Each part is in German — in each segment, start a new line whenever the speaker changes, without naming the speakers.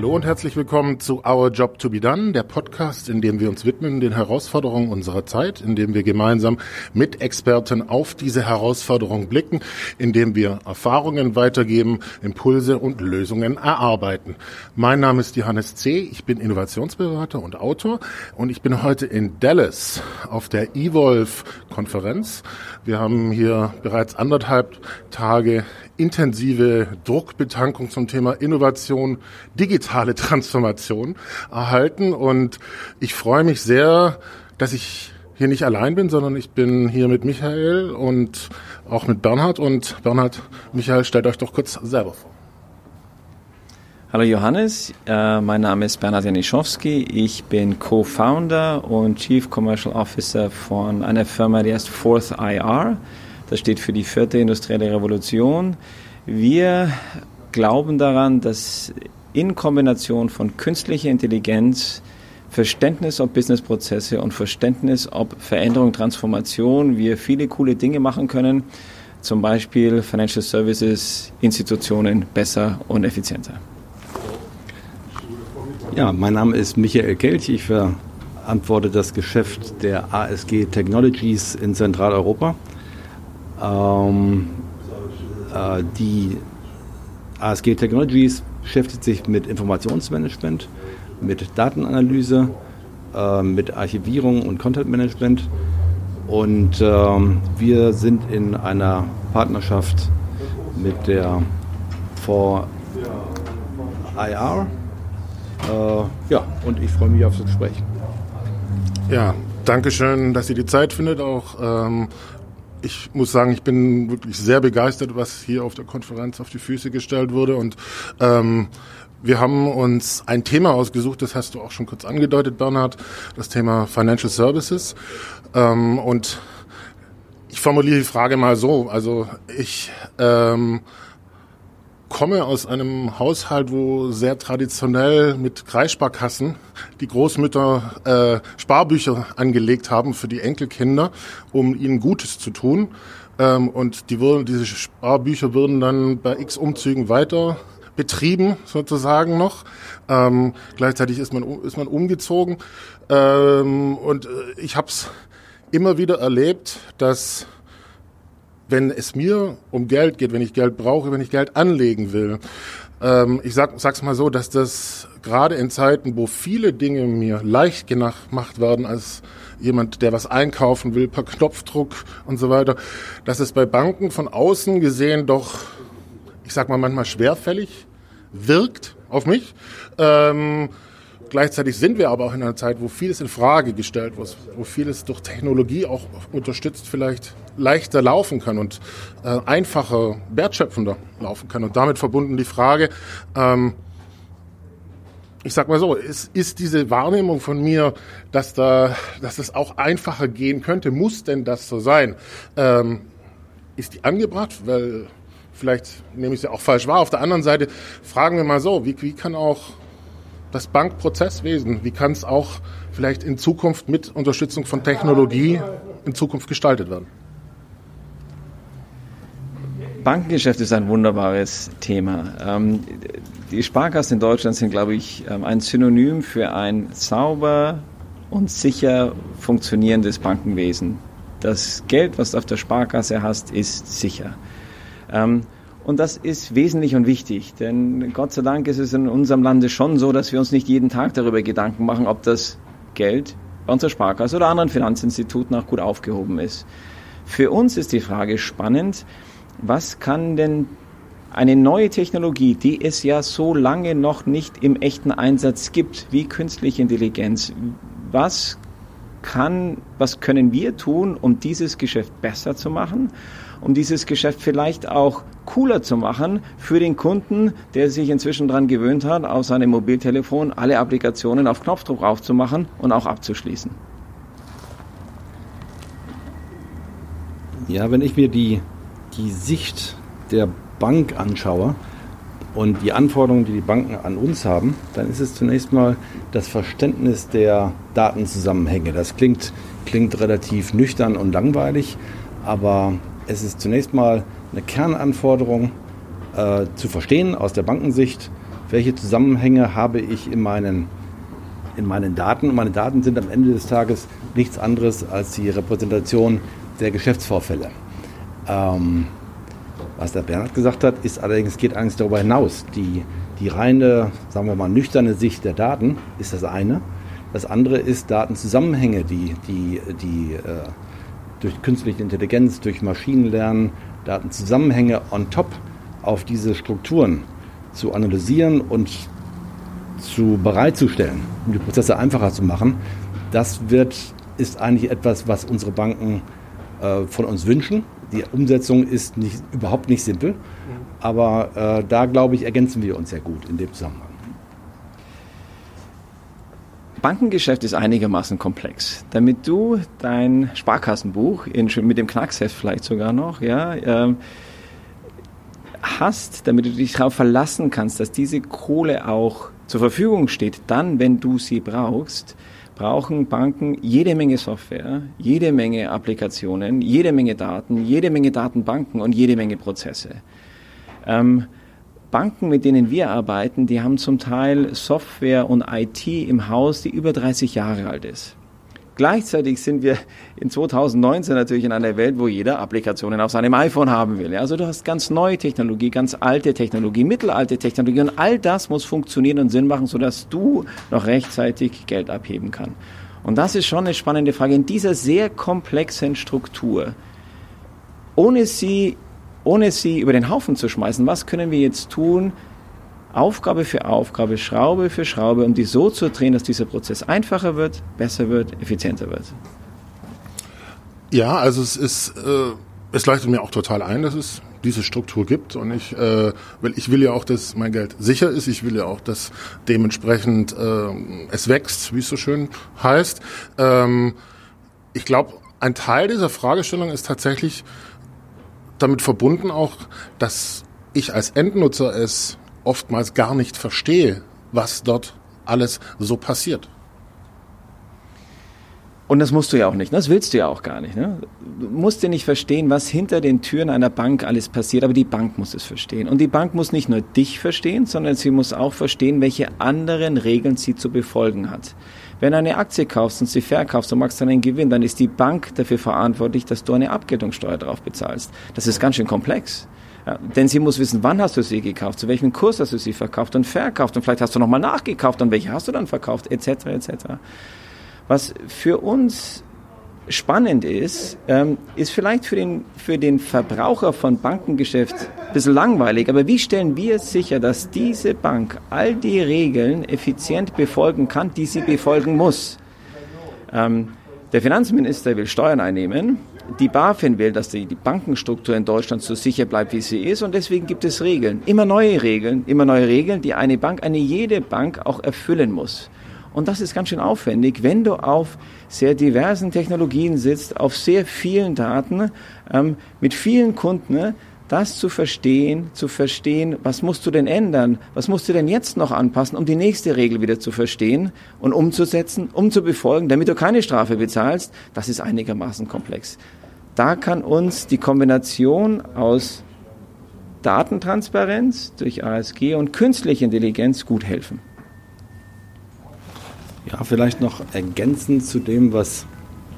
Hallo und herzlich willkommen zu Our Job to Be Done, der Podcast, in dem wir uns widmen den Herausforderungen unserer Zeit, in dem wir gemeinsam mit Experten auf diese Herausforderungen blicken, in dem wir Erfahrungen weitergeben, Impulse und Lösungen erarbeiten. Mein Name ist Johannes C., ich bin Innovationsberater und Autor und ich bin heute in Dallas auf der Evolve-Konferenz. Wir haben hier bereits anderthalb Tage intensive Druckbetankung zum Thema Innovation, digitale Transformation erhalten. Und ich freue mich sehr, dass ich hier nicht allein bin, sondern ich bin hier mit Michael und auch mit Bernhard. Und Bernhard, Michael, stellt euch doch kurz selber vor.
Hallo Johannes, äh, mein Name ist Bernhard Janiszowski. Ich bin Co-Founder und Chief Commercial Officer von einer Firma, die heißt Fourth IR. Das steht für die vierte industrielle Revolution. Wir glauben daran, dass in Kombination von künstlicher Intelligenz, Verständnis ob Businessprozesse und Verständnis ob Veränderung, Transformation wir viele coole Dinge machen können, zum Beispiel Financial Services Institutionen besser und effizienter.
Ja, mein Name ist Michael Kelch. Ich verantworte das Geschäft der ASG Technologies in Zentraleuropa. Ähm, äh, die ASG Technologies beschäftigt sich mit Informationsmanagement, mit Datenanalyse, äh, mit Archivierung und Content Management. Und ähm, wir sind in einer Partnerschaft mit der 4IR. Äh, ja, und ich freue mich auf das Gespräch.
Ja, danke schön, dass ihr die Zeit findet, auch ähm, ich muss sagen, ich bin wirklich sehr begeistert, was hier auf der Konferenz auf die Füße gestellt wurde. Und ähm, wir haben uns ein Thema ausgesucht, das hast du auch schon kurz angedeutet, Bernhard, das Thema Financial Services. Ähm, und ich formuliere die Frage mal so. Also ich ähm, komme aus einem Haushalt, wo sehr traditionell mit Kreissparkassen die Großmütter äh, Sparbücher angelegt haben für die Enkelkinder, um ihnen Gutes zu tun. Ähm, und die würden, diese Sparbücher würden dann bei x Umzügen weiter betrieben sozusagen noch. Ähm, gleichzeitig ist man ist man umgezogen ähm, und äh, ich habe es immer wieder erlebt, dass wenn es mir um Geld geht, wenn ich Geld brauche, wenn ich Geld anlegen will. Ähm, ich sag, sag's mal so, dass das gerade in Zeiten, wo viele Dinge mir leicht gemacht werden als jemand, der was einkaufen will, per Knopfdruck und so weiter, dass es bei Banken von außen gesehen doch, ich sag mal manchmal schwerfällig wirkt auf mich. Ähm, Gleichzeitig sind wir aber auch in einer Zeit, wo vieles in Frage gestellt wird, wo vieles durch Technologie auch unterstützt vielleicht leichter laufen kann und äh, einfacher, wertschöpfender laufen kann. Und damit verbunden die Frage, ähm, ich sag mal so, ist, ist diese Wahrnehmung von mir, dass da, dass es auch einfacher gehen könnte, muss denn das so sein? Ähm, ist die angebracht? Weil vielleicht nehme ich sie auch falsch wahr. Auf der anderen Seite fragen wir mal so, wie, wie kann auch das Bankprozesswesen, wie kann es auch vielleicht in Zukunft mit Unterstützung von Technologie in Zukunft gestaltet werden?
Bankengeschäft ist ein wunderbares Thema. Ähm, die Sparkassen in Deutschland sind, glaube ich, ähm, ein Synonym für ein sauber und sicher funktionierendes Bankenwesen. Das Geld, was du auf der Sparkasse hast, ist sicher. Ähm, und das ist wesentlich und wichtig, denn Gott sei Dank ist es in unserem Lande schon so, dass wir uns nicht jeden Tag darüber Gedanken machen, ob das Geld bei unserer Sparkasse oder anderen Finanzinstituten auch gut aufgehoben ist. Für uns ist die Frage spannend, was kann denn eine neue Technologie, die es ja so lange noch nicht im echten Einsatz gibt, wie künstliche Intelligenz, was kann, was können wir tun, um dieses Geschäft besser zu machen? Um dieses Geschäft vielleicht auch cooler zu machen für den Kunden, der sich inzwischen daran gewöhnt hat, auf seinem Mobiltelefon alle Applikationen auf Knopfdruck aufzumachen und auch abzuschließen.
Ja, wenn ich mir die, die Sicht der Bank anschaue und die Anforderungen, die die Banken an uns haben, dann ist es zunächst mal das Verständnis der Datenzusammenhänge. Das klingt, klingt relativ nüchtern und langweilig, aber es ist zunächst mal eine Kernanforderung äh, zu verstehen aus der Bankensicht, welche Zusammenhänge habe ich in meinen, in meinen Daten. Und meine Daten sind am Ende des Tages nichts anderes als die Repräsentation der Geschäftsvorfälle. Ähm, was der Bernhard gesagt hat, ist allerdings, geht eigentlich darüber hinaus. Die, die reine, sagen wir mal, nüchterne Sicht der Daten ist das eine. Das andere ist Datenzusammenhänge, die, die, die äh, durch künstliche Intelligenz, durch Maschinenlernen, Datenzusammenhänge on top auf diese Strukturen zu analysieren und zu bereitzustellen, um die Prozesse einfacher zu machen. Das wird, ist eigentlich etwas, was unsere Banken äh, von uns wünschen. Die Umsetzung ist nicht, überhaupt nicht simpel, aber äh, da glaube ich, ergänzen wir uns sehr gut in dem Zusammenhang.
Bankengeschäft ist einigermaßen komplex. Damit du dein Sparkassenbuch in, mit dem Knacksheft vielleicht sogar noch, ja, äh, hast, damit du dich darauf verlassen kannst, dass diese Kohle auch zur Verfügung steht, dann, wenn du sie brauchst, brauchen Banken jede Menge Software, jede Menge Applikationen, jede Menge Daten, jede Menge Datenbanken und jede Menge Prozesse. Ähm, Banken, mit denen wir arbeiten, die haben zum Teil Software und IT im Haus, die über 30 Jahre alt ist. Gleichzeitig sind wir in 2019 natürlich in einer Welt, wo jeder Applikationen auf seinem iPhone haben will. Also du hast ganz neue Technologie, ganz alte Technologie, mittelalte Technologie und all das muss funktionieren und Sinn machen, sodass du noch rechtzeitig Geld abheben kann. Und das ist schon eine spannende Frage. In dieser sehr komplexen Struktur, ohne sie, ohne sie über den Haufen zu schmeißen, was können wir jetzt tun, Aufgabe für Aufgabe, Schraube für Schraube, um die so zu drehen, dass dieser Prozess einfacher wird, besser wird, effizienter wird.
Ja, also es ist, äh, es leuchtet mir auch total ein, dass es diese Struktur gibt und ich, äh, weil ich will ja auch, dass mein Geld sicher ist. Ich will ja auch, dass dementsprechend äh, es wächst, wie es so schön heißt. Ähm, ich glaube, ein Teil dieser Fragestellung ist tatsächlich damit verbunden auch, dass ich als Endnutzer es oftmals gar nicht verstehe, was dort alles so passiert.
Und das musst du ja auch nicht, ne? das willst du ja auch gar nicht. Ne? Du musst ja nicht verstehen, was hinter den Türen einer Bank alles passiert, aber die Bank muss es verstehen. Und die Bank muss nicht nur dich verstehen, sondern sie muss auch verstehen, welche anderen Regeln sie zu befolgen hat. Wenn du eine Aktie kaufst und sie verkaufst und machst dann einen Gewinn, dann ist die Bank dafür verantwortlich, dass du eine Abgeltungssteuer drauf bezahlst. Das ist ganz schön komplex. Ja, denn sie muss wissen, wann hast du sie gekauft, zu welchem Kurs hast du sie verkauft und verkauft und vielleicht hast du nochmal nachgekauft und welche hast du dann verkauft, etc. etc. Was für uns spannend ist, ähm, ist vielleicht für den, für den Verbraucher von Bankengeschäft ein bisschen langweilig, aber wie stellen wir sicher, dass diese Bank all die Regeln effizient befolgen kann, die sie befolgen muss? Ähm, der Finanzminister will Steuern einnehmen die BaFin will, dass die, die Bankenstruktur in Deutschland so sicher bleibt, wie sie ist. Und deswegen gibt es Regeln. Immer neue Regeln, immer neue Regeln, die eine Bank, eine jede Bank auch erfüllen muss. Und das ist ganz schön aufwendig, wenn du auf sehr diversen Technologien sitzt, auf sehr vielen Daten, ähm, mit vielen Kunden, das zu verstehen, zu verstehen, was musst du denn ändern, was musst du denn jetzt noch anpassen, um die nächste Regel wieder zu verstehen und umzusetzen, um zu befolgen, damit du keine Strafe bezahlst, das ist einigermaßen komplex. Da kann uns die Kombination aus Datentransparenz durch ASG und künstliche Intelligenz gut helfen.
Ja, vielleicht noch ergänzend zu dem, was,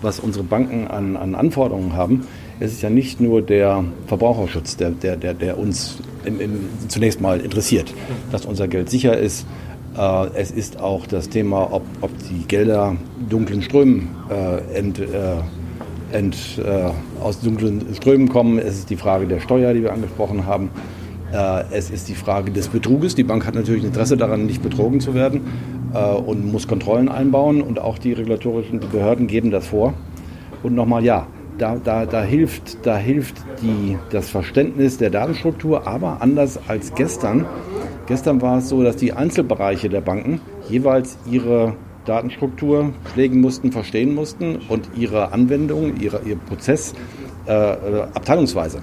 was unsere Banken an, an Anforderungen haben. Es ist ja nicht nur der Verbraucherschutz, der, der, der, der uns im, im, zunächst mal interessiert, dass unser Geld sicher ist. Äh, es ist auch das Thema, ob, ob die Gelder dunklen Strömen äh, ent, äh, ent, äh, aus dunklen Strömen kommen. Es ist die Frage der Steuer, die wir angesprochen haben. Äh, es ist die Frage des Betruges. Die Bank hat natürlich ein Interesse daran, nicht betrogen zu werden und muss Kontrollen einbauen. Und auch die regulatorischen Behörden geben das vor. Und nochmal, ja, da, da, da hilft, da hilft die, das Verständnis der Datenstruktur, aber anders als gestern. Gestern war es so, dass die Einzelbereiche der Banken jeweils ihre Datenstruktur pflegen mussten, verstehen mussten und ihre Anwendung, ihre, ihr Prozess äh, äh, abteilungsweise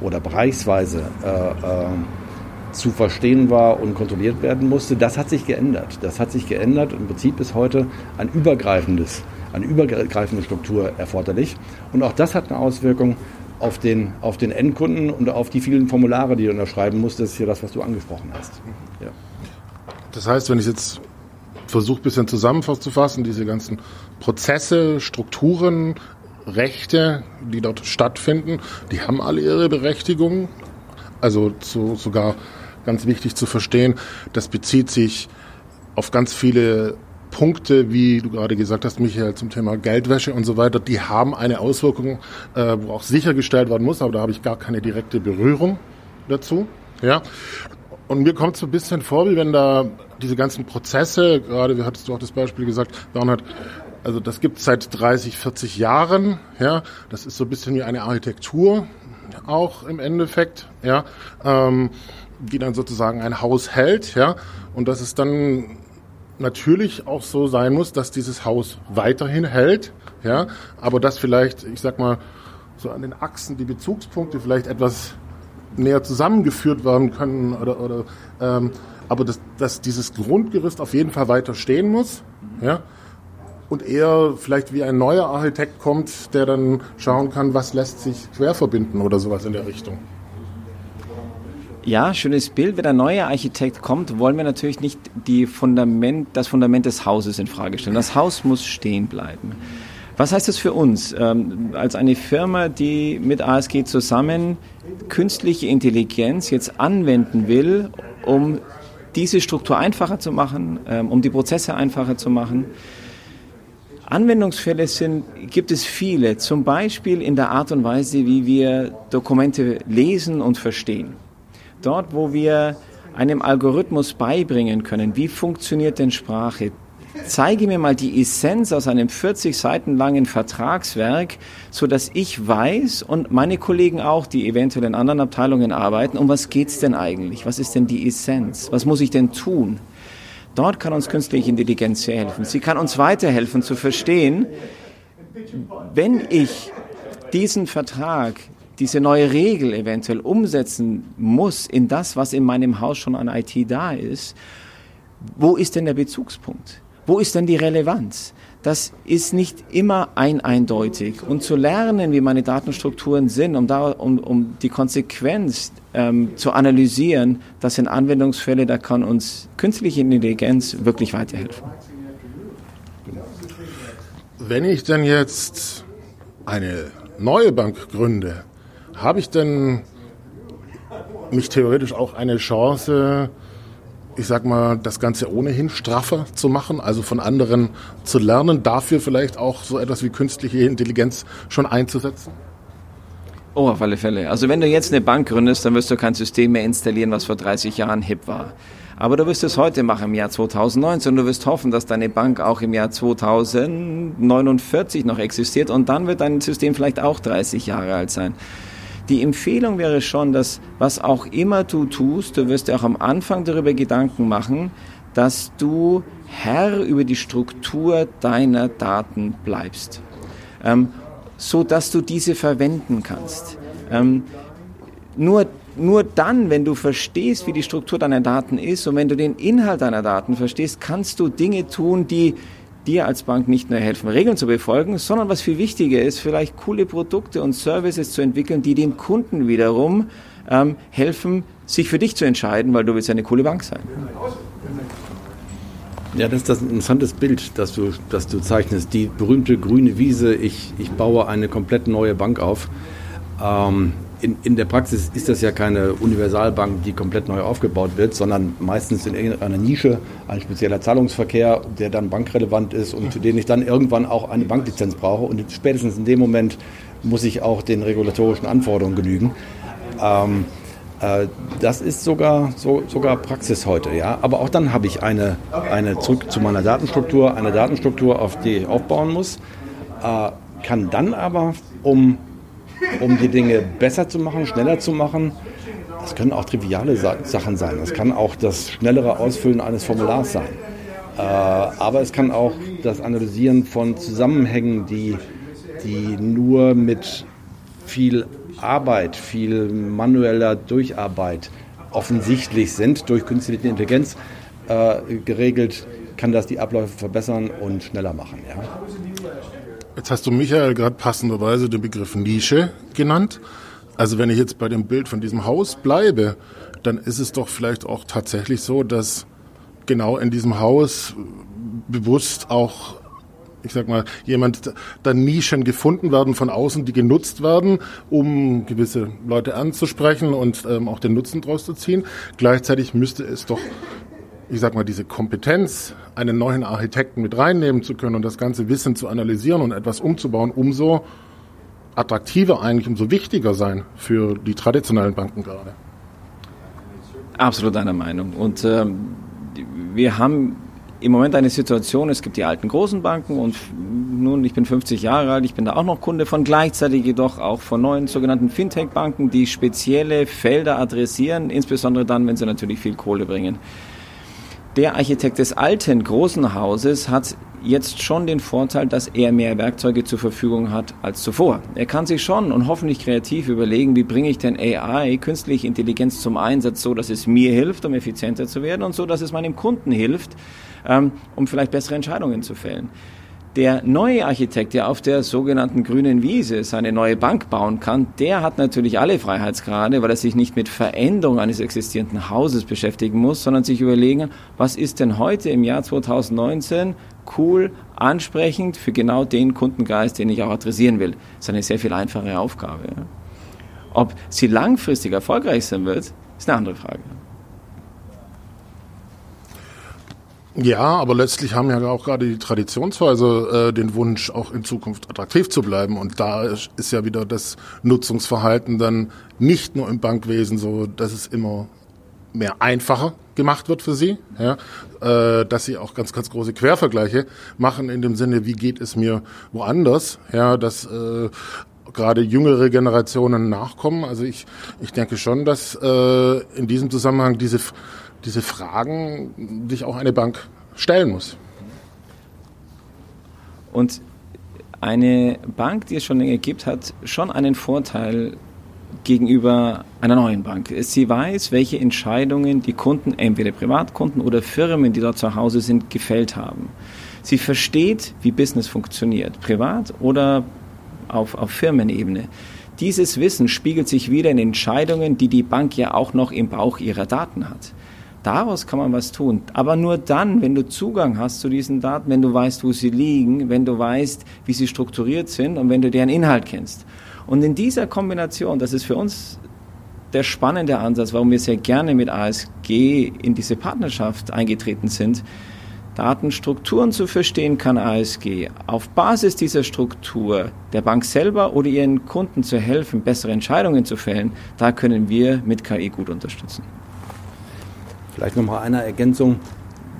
oder bereichsweise äh, äh, zu verstehen war und kontrolliert werden musste. Das hat sich geändert. Das hat sich geändert. Im Prinzip ist heute ein übergreifendes, eine übergreifende Struktur erforderlich. Und auch das hat eine Auswirkung auf den, auf den Endkunden und auf die vielen Formulare, die du unterschreiben musst. Das ist ja das, was du angesprochen hast. Ja.
Das heißt, wenn ich jetzt versuche, ein bisschen zusammenzufassen, diese ganzen Prozesse, Strukturen, Rechte, die dort stattfinden, die haben alle ihre Berechtigung. Also zu, sogar ganz wichtig zu verstehen, das bezieht sich auf ganz viele Punkte, wie du gerade gesagt hast, Michael, zum Thema Geldwäsche und so weiter, die haben eine Auswirkung, äh, wo auch sichergestellt werden muss, aber da habe ich gar keine direkte Berührung dazu. Ja. Und mir kommt es so ein bisschen vor, wie wenn da diese ganzen Prozesse, gerade wie hattest du auch das Beispiel gesagt, Bernhard, also das gibt es seit 30, 40 Jahren, ja, das ist so ein bisschen wie eine Architektur auch im Endeffekt, ja, ähm, die dann sozusagen ein Haus hält, ja, und dass es dann natürlich auch so sein muss, dass dieses Haus weiterhin hält, ja, aber dass vielleicht, ich sag mal, so an den Achsen die Bezugspunkte vielleicht etwas näher zusammengeführt werden können oder, oder ähm, aber dass, dass dieses Grundgerüst auf jeden Fall weiter stehen muss, ja, und eher vielleicht wie ein neuer Architekt kommt, der dann schauen kann, was lässt sich quer verbinden oder sowas in der Richtung.
Ja, schönes Bild. Wenn ein neuer Architekt kommt, wollen wir natürlich nicht die Fundament, das Fundament des Hauses in Frage stellen. Das Haus muss stehen bleiben. Was heißt das für uns ähm, als eine Firma, die mit ASG zusammen künstliche Intelligenz jetzt anwenden will, um diese Struktur einfacher zu machen, ähm, um die Prozesse einfacher zu machen? Anwendungsfälle sind, gibt es viele, zum Beispiel in der Art und Weise, wie wir Dokumente lesen und verstehen. Dort, wo wir einem Algorithmus beibringen können, wie funktioniert denn Sprache, zeige mir mal die Essenz aus einem 40 Seiten langen Vertragswerk, so dass ich weiß und meine Kollegen auch, die eventuell in anderen Abteilungen arbeiten, um was geht's denn eigentlich? Was ist denn die Essenz? Was muss ich denn tun? Dort kann uns künstliche Intelligenz sehr helfen. Sie kann uns weiterhelfen zu verstehen, wenn ich diesen Vertrag, diese neue Regel eventuell umsetzen muss in das, was in meinem Haus schon an IT da ist, wo ist denn der Bezugspunkt? Wo ist denn die Relevanz? Das ist nicht immer ein eindeutig. Und zu lernen, wie meine Datenstrukturen sind, um, da, um, um die Konsequenz ähm, zu analysieren, das sind Anwendungsfälle, da kann uns künstliche Intelligenz wirklich weiterhelfen.
Wenn ich denn jetzt eine neue Bank gründe, habe ich denn mich theoretisch auch eine Chance, ich sag mal, das Ganze ohnehin straffer zu machen, also von anderen zu lernen, dafür vielleicht auch so etwas wie künstliche Intelligenz schon einzusetzen?
Oh, auf alle Fälle. Also wenn du jetzt eine Bank gründest, dann wirst du kein System mehr installieren, was vor 30 Jahren hip war. Aber du wirst es heute machen im Jahr 2019 und du wirst hoffen, dass deine Bank auch im Jahr 2049 noch existiert und dann wird dein System vielleicht auch 30 Jahre alt sein. Die Empfehlung wäre schon, dass was auch immer du tust, du wirst dir auch am Anfang darüber Gedanken machen, dass du Herr über die Struktur deiner Daten bleibst, ähm, so dass du diese verwenden kannst. Ähm, nur nur dann, wenn du verstehst, wie die Struktur deiner Daten ist und wenn du den Inhalt deiner Daten verstehst, kannst du Dinge tun, die dir als Bank nicht nur helfen, Regeln zu befolgen, sondern was viel wichtiger ist, vielleicht coole Produkte und Services zu entwickeln, die dem Kunden wiederum ähm, helfen, sich für dich zu entscheiden, weil du willst eine coole Bank sein.
Ja, das ist das interessante Bild, das du, das du zeichnest. Die berühmte grüne Wiese, ich, ich baue eine komplett neue Bank auf. Ähm, in, in der Praxis ist das ja keine Universalbank, die komplett neu aufgebaut wird, sondern meistens in irgendeiner Nische ein spezieller Zahlungsverkehr, der dann bankrelevant ist und für den ich dann irgendwann auch eine Banklizenz brauche. Und spätestens in dem Moment muss ich auch den regulatorischen Anforderungen genügen. Ähm, äh, das ist sogar, so, sogar Praxis heute, ja. Aber auch dann habe ich eine, eine zurück zu meiner Datenstruktur, eine Datenstruktur, auf die ich aufbauen muss, äh, kann dann aber, um um die Dinge besser zu machen, schneller zu machen. Das können auch triviale Sachen sein. Das kann auch das schnellere Ausfüllen eines Formulars sein. Äh, aber es kann auch das Analysieren von Zusammenhängen, die, die nur mit viel Arbeit, viel manueller Durcharbeit offensichtlich sind, durch künstliche Intelligenz äh, geregelt, kann das die Abläufe verbessern und schneller machen. Ja.
Jetzt hast du Michael gerade passenderweise den Begriff Nische genannt. Also wenn ich jetzt bei dem Bild von diesem Haus bleibe, dann ist es doch vielleicht auch tatsächlich so, dass genau in diesem Haus bewusst auch ich sag mal, jemand, da Nischen gefunden werden von außen, die genutzt werden, um gewisse Leute anzusprechen und ähm, auch den Nutzen draus zu ziehen. Gleichzeitig müsste es doch, ich sag mal, diese Kompetenz, einen neuen Architekten mit reinnehmen zu können und das ganze Wissen zu analysieren und etwas umzubauen, umso attraktiver eigentlich, umso wichtiger sein für die traditionellen Banken gerade.
Absolut deiner Meinung. Und ähm, wir haben im Moment eine Situation, es gibt die alten großen Banken und nun, ich bin 50 Jahre alt, ich bin da auch noch Kunde von, gleichzeitig jedoch auch von neuen sogenannten Fintech-Banken, die spezielle Felder adressieren, insbesondere dann, wenn sie natürlich viel Kohle bringen. Der Architekt des alten großen Hauses hat jetzt schon den Vorteil, dass er mehr Werkzeuge zur Verfügung hat als zuvor. Er kann sich schon und hoffentlich kreativ überlegen, wie bringe ich denn AI, künstliche Intelligenz zum Einsatz, so dass es mir hilft, um effizienter zu werden und so, dass es meinem Kunden hilft, ähm, um vielleicht bessere Entscheidungen zu fällen. Der neue Architekt, der auf der sogenannten grünen Wiese seine neue Bank bauen kann, der hat natürlich alle Freiheitsgrade, weil er sich nicht mit Veränderung eines existierenden Hauses beschäftigen muss, sondern sich überlegen, was ist denn heute im Jahr 2019 cool, ansprechend für genau den Kundengeist, den ich auch adressieren will. Das ist eine sehr viel einfache Aufgabe. Ob sie langfristig erfolgreich sein wird, ist eine andere Frage.
Ja, aber letztlich haben ja auch gerade die Traditionshäuser äh, den Wunsch, auch in Zukunft attraktiv zu bleiben. Und da ist ja wieder das Nutzungsverhalten dann nicht nur im Bankwesen so, dass es immer mehr einfacher gemacht wird für sie, ja, äh, dass sie auch ganz, ganz große Quervergleiche machen in dem Sinne, wie geht es mir woanders, ja, dass äh, gerade jüngere Generationen nachkommen. Also ich, ich denke schon, dass äh, in diesem Zusammenhang diese diese Fragen sich auch eine Bank stellen muss.
Und eine Bank, die es schon länger gibt, hat schon einen Vorteil gegenüber einer neuen Bank. Sie weiß, welche Entscheidungen die Kunden, entweder Privatkunden oder Firmen, die dort zu Hause sind, gefällt haben. Sie versteht, wie Business funktioniert, privat oder auf, auf Firmenebene. Dieses Wissen spiegelt sich wieder in Entscheidungen, die die Bank ja auch noch im Bauch ihrer Daten hat. Daraus kann man was tun. Aber nur dann, wenn du Zugang hast zu diesen Daten, wenn du weißt, wo sie liegen, wenn du weißt, wie sie strukturiert sind und wenn du deren Inhalt kennst. Und in dieser Kombination, das ist für uns der spannende Ansatz, warum wir sehr gerne mit ASG in diese Partnerschaft eingetreten sind, Datenstrukturen zu verstehen kann ASG. Auf Basis dieser Struktur der Bank selber oder ihren Kunden zu helfen, bessere Entscheidungen zu fällen, da können wir mit KI gut unterstützen.
Vielleicht nochmal eine Ergänzung,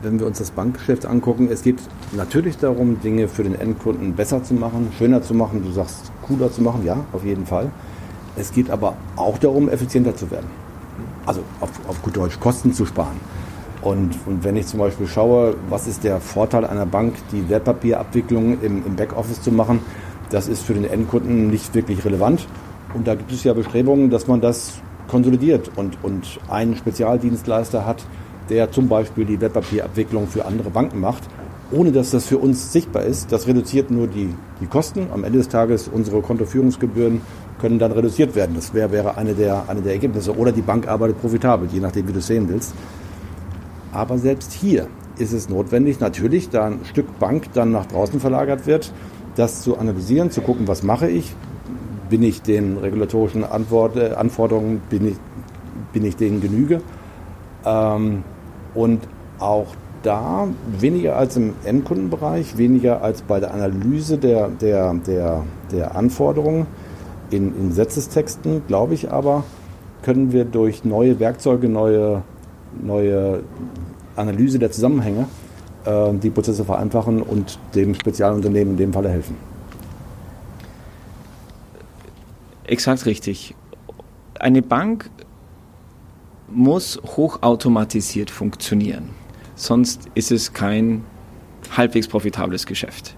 wenn wir uns das Bankgeschäft angucken. Es geht natürlich darum, Dinge für den Endkunden besser zu machen, schöner zu machen, du sagst cooler zu machen, ja, auf jeden Fall. Es geht aber auch darum, effizienter zu werden. Also auf, auf gut Deutsch, Kosten zu sparen. Und, und, wenn ich zum Beispiel schaue, was ist der Vorteil einer Bank, die Wertpapierabwicklung im, im Backoffice zu machen, das ist für den Endkunden nicht wirklich relevant. Und da gibt es ja Bestrebungen, dass man das konsolidiert und, und einen Spezialdienstleister hat, der zum Beispiel die Wertpapierabwicklung für andere Banken macht, ohne dass das für uns sichtbar ist. Das reduziert nur die, die Kosten. Am Ende des Tages unsere Kontoführungsgebühren können dann reduziert werden. Das wäre, wäre eine, der, eine der Ergebnisse. Oder die Bank arbeitet profitabel, je nachdem, wie du es sehen willst. Aber selbst hier ist es notwendig, natürlich, da ein Stück Bank dann nach draußen verlagert wird, das zu analysieren, zu gucken, was mache ich, bin ich den regulatorischen Antwort, Anforderungen, bin ich, bin ich denen genüge. Ähm, und auch da weniger als im Endkundenbereich, weniger als bei der Analyse der, der, der, der Anforderungen in, in Gesetzestexten, glaube ich aber, können wir durch neue Werkzeuge, neue, neue Analyse der Zusammenhänge äh, die Prozesse vereinfachen und dem Spezialunternehmen in dem Falle helfen.
Exakt richtig. Eine Bank muss hochautomatisiert funktionieren. Sonst ist es kein halbwegs profitables Geschäft.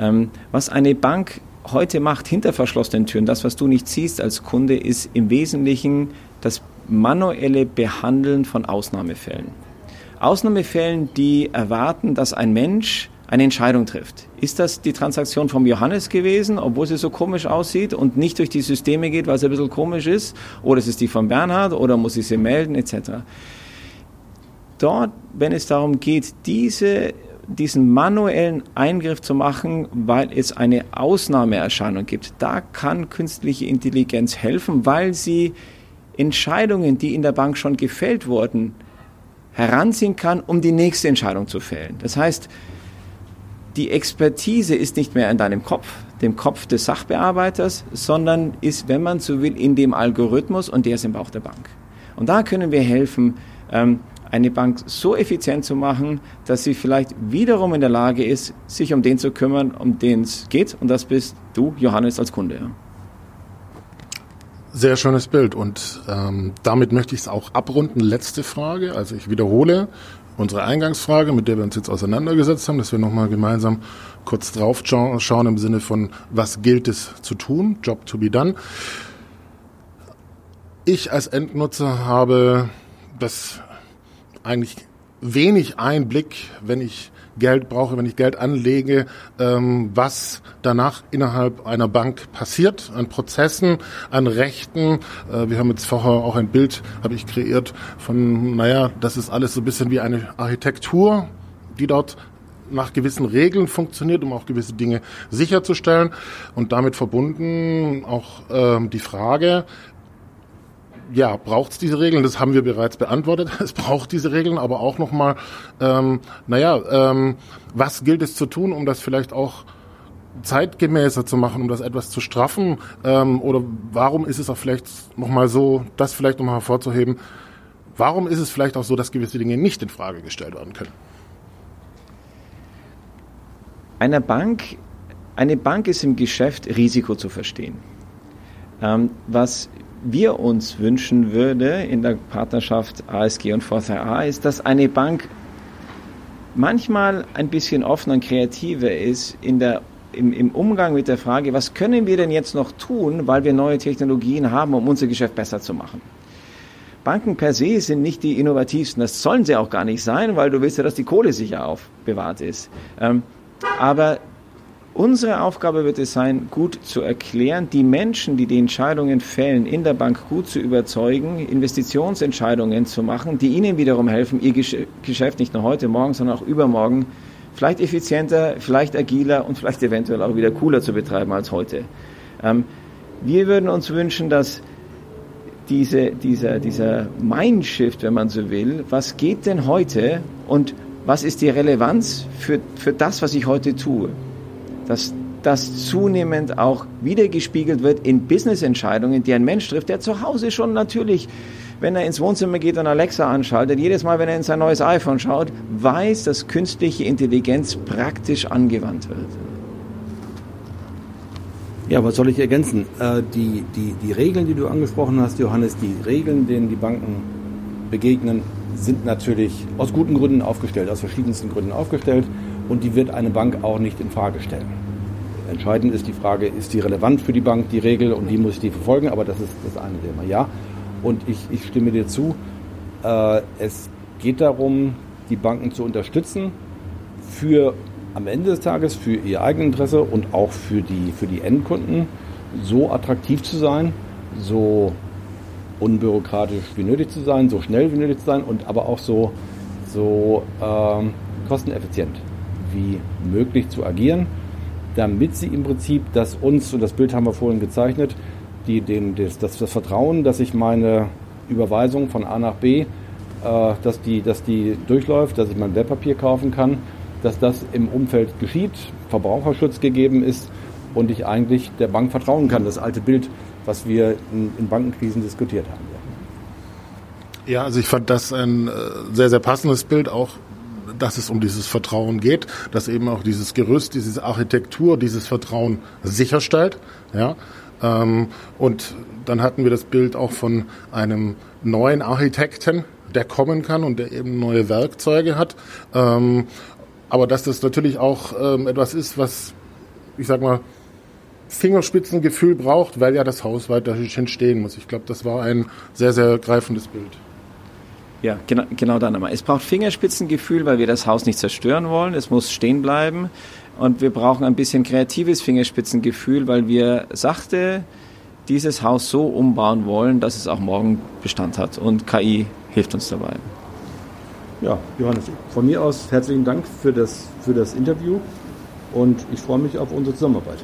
Ähm, was eine Bank heute macht hinter verschlossenen Türen, das, was du nicht siehst als Kunde, ist im Wesentlichen das manuelle Behandeln von Ausnahmefällen. Ausnahmefällen, die erwarten, dass ein Mensch eine Entscheidung trifft. Ist das die Transaktion vom Johannes gewesen, obwohl sie so komisch aussieht und nicht durch die Systeme geht, weil sie ein bisschen komisch ist? Oder ist es die von Bernhard oder muss ich sie melden etc.? dort, wenn es darum geht, diese, diesen manuellen Eingriff zu machen, weil es eine Ausnahmeerscheinung gibt, da kann künstliche Intelligenz helfen, weil sie Entscheidungen, die in der Bank schon gefällt wurden, heranziehen kann, um die nächste Entscheidung zu fällen. Das heißt, die Expertise ist nicht mehr in deinem Kopf, dem Kopf des Sachbearbeiters, sondern ist, wenn man so will, in dem Algorithmus und der ist im Bauch der Bank. Und da können wir helfen, ähm, eine Bank so effizient zu machen, dass sie vielleicht wiederum in der Lage ist, sich um den zu kümmern, um den es geht. Und das bist du, Johannes, als Kunde.
Sehr schönes Bild und ähm, damit möchte ich es auch abrunden. Letzte Frage, also ich wiederhole unsere Eingangsfrage, mit der wir uns jetzt auseinandergesetzt haben, dass wir nochmal gemeinsam kurz drauf schauen im Sinne von, was gilt es zu tun, Job to be done. Ich als Endnutzer habe das eigentlich wenig Einblick, wenn ich Geld brauche, wenn ich Geld anlege, ähm, was danach innerhalb einer Bank passiert, an Prozessen, an Rechten. Äh, wir haben jetzt vorher auch ein Bild, habe ich kreiert, von, naja, das ist alles so ein bisschen wie eine Architektur, die dort nach gewissen Regeln funktioniert, um auch gewisse Dinge sicherzustellen. Und damit verbunden auch ähm, die Frage, ja, braucht es diese Regeln? Das haben wir bereits beantwortet. Es braucht diese Regeln, aber auch nochmal, ähm, naja, ähm, was gilt es zu tun, um das vielleicht auch zeitgemäßer zu machen, um das etwas zu straffen? Ähm, oder warum ist es auch vielleicht nochmal so, das vielleicht nochmal hervorzuheben, warum ist es vielleicht auch so, dass gewisse Dinge nicht in Frage gestellt werden können?
Eine Bank, eine Bank ist im Geschäft, Risiko zu verstehen. Ähm, was wir uns wünschen würde in der Partnerschaft ASG und VCA ist, dass eine Bank manchmal ein bisschen offener und kreativer ist in der, im, im Umgang mit der Frage, was können wir denn jetzt noch tun, weil wir neue Technologien haben, um unser Geschäft besser zu machen. Banken per se sind nicht die innovativsten, das sollen sie auch gar nicht sein, weil du willst ja, dass die Kohle sicher aufbewahrt ist. Ähm, aber Unsere Aufgabe wird es sein, gut zu erklären, die Menschen, die die Entscheidungen fällen, in der Bank gut zu überzeugen, Investitionsentscheidungen zu machen, die ihnen wiederum helfen, ihr Geschäft nicht nur heute, morgen, sondern auch übermorgen vielleicht effizienter, vielleicht agiler und vielleicht eventuell auch wieder cooler zu betreiben als heute. Ähm, wir würden uns wünschen, dass diese, dieser, dieser Mindshift, wenn man so will, was geht denn heute und was ist die Relevanz für, für das, was ich heute tue? Dass das zunehmend auch wiedergespiegelt wird in Business-Entscheidungen, die ein Mensch trifft, der zu Hause schon natürlich, wenn er ins Wohnzimmer geht und Alexa anschaltet, jedes Mal, wenn er in sein neues iPhone schaut, weiß, dass künstliche Intelligenz praktisch angewandt wird.
Ja, was soll ich ergänzen? Äh, die, die, die Regeln, die du angesprochen hast, Johannes, die Regeln, denen die Banken begegnen, sind natürlich aus guten Gründen aufgestellt, aus verschiedensten Gründen aufgestellt und die wird eine Bank auch nicht in Frage stellen. Entscheidend ist die Frage, ist die relevant für die Bank, die Regel, und wie muss ich die verfolgen, aber das ist das eine Thema, ja. Und ich, ich stimme dir zu, äh, es geht darum, die Banken zu unterstützen für am Ende des Tages für ihr Eigeninteresse und auch für die, für die Endkunden so attraktiv zu sein, so unbürokratisch wie nötig zu sein, so schnell wie nötig zu sein und aber auch so, so ähm, kosteneffizient wie möglich zu agieren, damit sie im Prinzip das uns, und das Bild haben wir vorhin gezeichnet, die, den, das, das, das Vertrauen, dass ich meine Überweisung von A nach B, äh, dass, die, dass die durchläuft, dass ich mein Wertpapier kaufen kann, dass das im Umfeld geschieht, Verbraucherschutz gegeben ist und ich eigentlich der Bank vertrauen kann. Das alte Bild, was wir in, in Bankenkrisen diskutiert haben.
Ja, also ich fand das ein äh, sehr, sehr passendes Bild, auch dass es um dieses Vertrauen geht, dass eben auch dieses Gerüst, diese Architektur dieses Vertrauen sicherstellt. Ja, ähm, und dann hatten wir das Bild auch von einem neuen Architekten, der kommen kann und der eben neue Werkzeuge hat. Ähm, aber dass das natürlich auch ähm, etwas ist, was, ich sag mal, Fingerspitzengefühl braucht, weil ja das Haus weiterhin stehen muss. Ich glaube, das war ein sehr, sehr greifendes Bild.
Ja, genau, genau dann einmal. Es braucht Fingerspitzengefühl, weil wir das Haus nicht zerstören wollen. Es muss stehen bleiben. Und wir brauchen ein bisschen kreatives Fingerspitzengefühl, weil wir sachte dieses Haus so umbauen wollen, dass es auch morgen Bestand hat. Und KI hilft uns dabei.
Ja, Johannes, von mir aus herzlichen Dank für das, für das Interview und ich freue mich auf unsere Zusammenarbeit.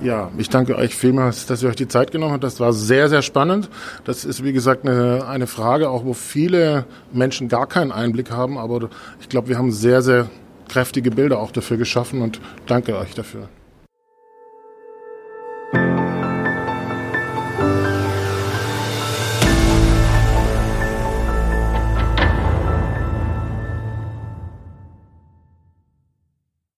Ja, ich danke euch vielmals, dass ihr euch die Zeit genommen habt. Das war sehr, sehr spannend. Das ist, wie gesagt, eine, eine Frage, auch wo viele Menschen gar keinen Einblick haben. Aber ich glaube, wir haben sehr, sehr kräftige Bilder auch dafür geschaffen und danke euch dafür.